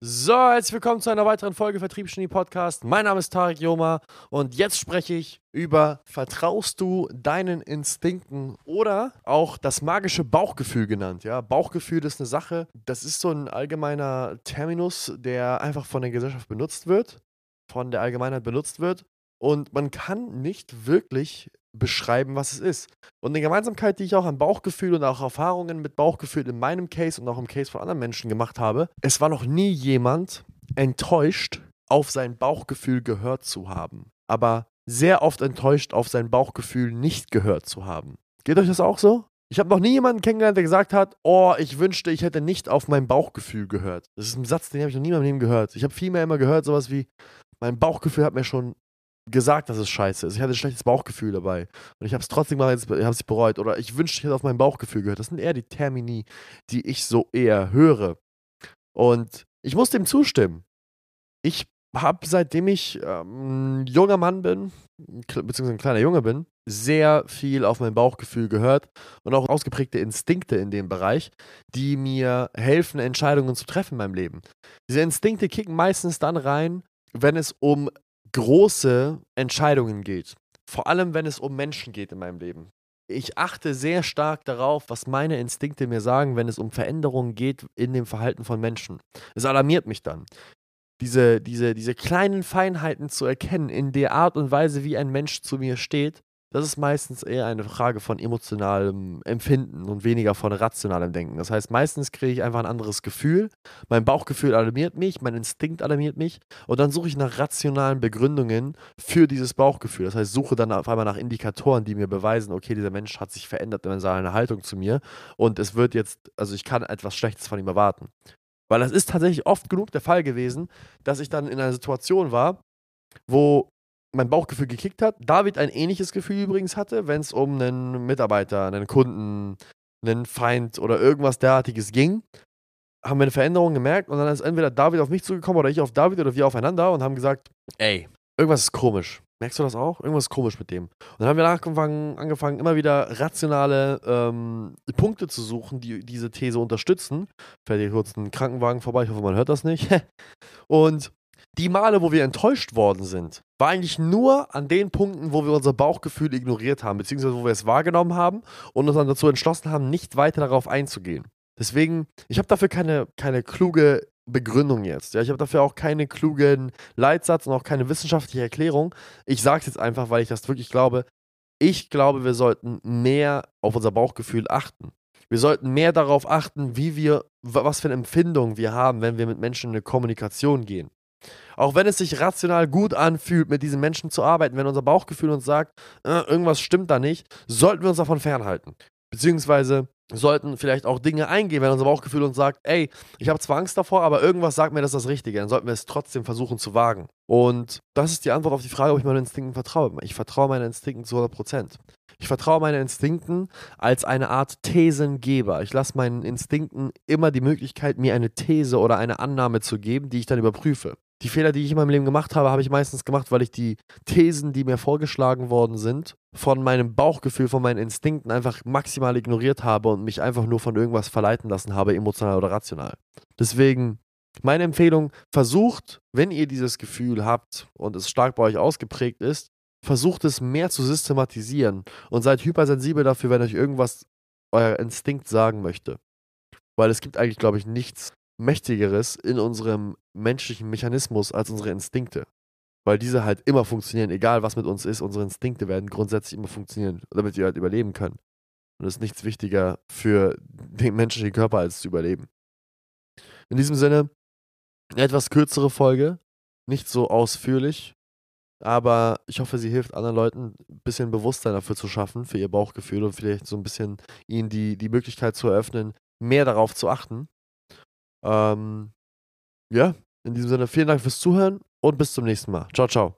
So, herzlich willkommen zu einer weiteren Folge Vertriebsgenie Podcast. Mein Name ist Tarek Joma und jetzt spreche ich über Vertraust du deinen Instinkten oder auch das magische Bauchgefühl genannt. Ja, Bauchgefühl ist eine Sache, das ist so ein allgemeiner Terminus, der einfach von der Gesellschaft benutzt wird, von der Allgemeinheit benutzt wird und man kann nicht wirklich beschreiben, was es ist. Und eine Gemeinsamkeit, die ich auch an Bauchgefühl und auch Erfahrungen mit Bauchgefühl in meinem Case und auch im Case von anderen Menschen gemacht habe, es war noch nie jemand enttäuscht, auf sein Bauchgefühl gehört zu haben. Aber sehr oft enttäuscht, auf sein Bauchgefühl nicht gehört zu haben. Geht euch das auch so? Ich habe noch nie jemanden kennengelernt, der gesagt hat, oh, ich wünschte, ich hätte nicht auf mein Bauchgefühl gehört. Das ist ein Satz, den habe ich noch nie in meinem Leben gehört. Ich habe vielmehr immer gehört, sowas wie, mein Bauchgefühl hat mir schon gesagt, dass es scheiße ist. Ich hatte ein schlechtes Bauchgefühl dabei. Und ich habe es trotzdem mal jetzt, ich bereut. Oder ich wünschte, ich hätte auf mein Bauchgefühl gehört. Das sind eher die Termini, die ich so eher höre. Und ich muss dem zustimmen. Ich habe, seitdem ich ähm, junger Mann bin, beziehungsweise ein kleiner Junge bin, sehr viel auf mein Bauchgefühl gehört und auch ausgeprägte Instinkte in dem Bereich, die mir helfen, Entscheidungen zu treffen in meinem Leben. Diese Instinkte kicken meistens dann rein, wenn es um große Entscheidungen geht. Vor allem, wenn es um Menschen geht in meinem Leben. Ich achte sehr stark darauf, was meine Instinkte mir sagen, wenn es um Veränderungen geht in dem Verhalten von Menschen. Es alarmiert mich dann. Diese, diese, diese kleinen Feinheiten zu erkennen in der Art und Weise, wie ein Mensch zu mir steht, das ist meistens eher eine Frage von emotionalem Empfinden und weniger von rationalem Denken. Das heißt, meistens kriege ich einfach ein anderes Gefühl. Mein Bauchgefühl alarmiert mich, mein Instinkt alarmiert mich und dann suche ich nach rationalen Begründungen für dieses Bauchgefühl. Das heißt, suche dann auf einmal nach Indikatoren, die mir beweisen, okay, dieser Mensch hat sich verändert in seiner Haltung zu mir und es wird jetzt, also ich kann etwas Schlechtes von ihm erwarten. Weil das ist tatsächlich oft genug der Fall gewesen, dass ich dann in einer Situation war, wo mein Bauchgefühl gekickt hat. David ein ähnliches Gefühl übrigens hatte, wenn es um einen Mitarbeiter, einen Kunden, einen Feind oder irgendwas derartiges ging. Haben wir eine Veränderung gemerkt und dann ist entweder David auf mich zugekommen oder ich auf David oder wir aufeinander und haben gesagt, ey, irgendwas ist komisch. Merkst du das auch? Irgendwas ist komisch mit dem. Und dann haben wir angefangen, angefangen immer wieder rationale ähm, Punkte zu suchen, die diese These unterstützen. Fällt hier kurz ein Krankenwagen vorbei, ich hoffe, man hört das nicht. und die Male, wo wir enttäuscht worden sind, war eigentlich nur an den Punkten, wo wir unser Bauchgefühl ignoriert haben, beziehungsweise wo wir es wahrgenommen haben und uns dann dazu entschlossen haben, nicht weiter darauf einzugehen. Deswegen, ich habe dafür keine, keine kluge Begründung jetzt. Ja, ich habe dafür auch keine klugen Leitsatz und auch keine wissenschaftliche Erklärung. Ich sage es jetzt einfach, weil ich das wirklich glaube. Ich glaube, wir sollten mehr auf unser Bauchgefühl achten. Wir sollten mehr darauf achten, wie wir, was für eine Empfindung wir haben, wenn wir mit Menschen in eine Kommunikation gehen. Auch wenn es sich rational gut anfühlt, mit diesen Menschen zu arbeiten, wenn unser Bauchgefühl uns sagt, äh, irgendwas stimmt da nicht, sollten wir uns davon fernhalten. Beziehungsweise sollten vielleicht auch Dinge eingehen, wenn unser Bauchgefühl uns sagt, ey, ich habe zwar Angst davor, aber irgendwas sagt mir, das ist das Richtige. Dann sollten wir es trotzdem versuchen zu wagen. Und das ist die Antwort auf die Frage, ob ich meinen Instinkten vertraue. Ich vertraue meinen Instinkten zu 100 Prozent. Ich vertraue meinen Instinkten als eine Art Thesengeber. Ich lasse meinen Instinkten immer die Möglichkeit, mir eine These oder eine Annahme zu geben, die ich dann überprüfe. Die Fehler, die ich in meinem Leben gemacht habe, habe ich meistens gemacht, weil ich die Thesen, die mir vorgeschlagen worden sind, von meinem Bauchgefühl, von meinen Instinkten einfach maximal ignoriert habe und mich einfach nur von irgendwas verleiten lassen habe, emotional oder rational. Deswegen meine Empfehlung, versucht, wenn ihr dieses Gefühl habt und es stark bei euch ausgeprägt ist, versucht es mehr zu systematisieren und seid hypersensibel dafür, wenn euch irgendwas euer Instinkt sagen möchte. Weil es gibt eigentlich, glaube ich, nichts Mächtigeres in unserem menschlichen Mechanismus als unsere Instinkte. Weil diese halt immer funktionieren, egal was mit uns ist, unsere Instinkte werden grundsätzlich immer funktionieren, damit wir halt überleben können. Und es ist nichts wichtiger für den menschlichen Körper als zu überleben. In diesem Sinne, eine etwas kürzere Folge, nicht so ausführlich, aber ich hoffe, sie hilft anderen Leuten, ein bisschen Bewusstsein dafür zu schaffen, für ihr Bauchgefühl und vielleicht so ein bisschen ihnen die, die Möglichkeit zu eröffnen, mehr darauf zu achten. Ähm, ja, in diesem Sinne, vielen Dank fürs Zuhören und bis zum nächsten Mal. Ciao, ciao.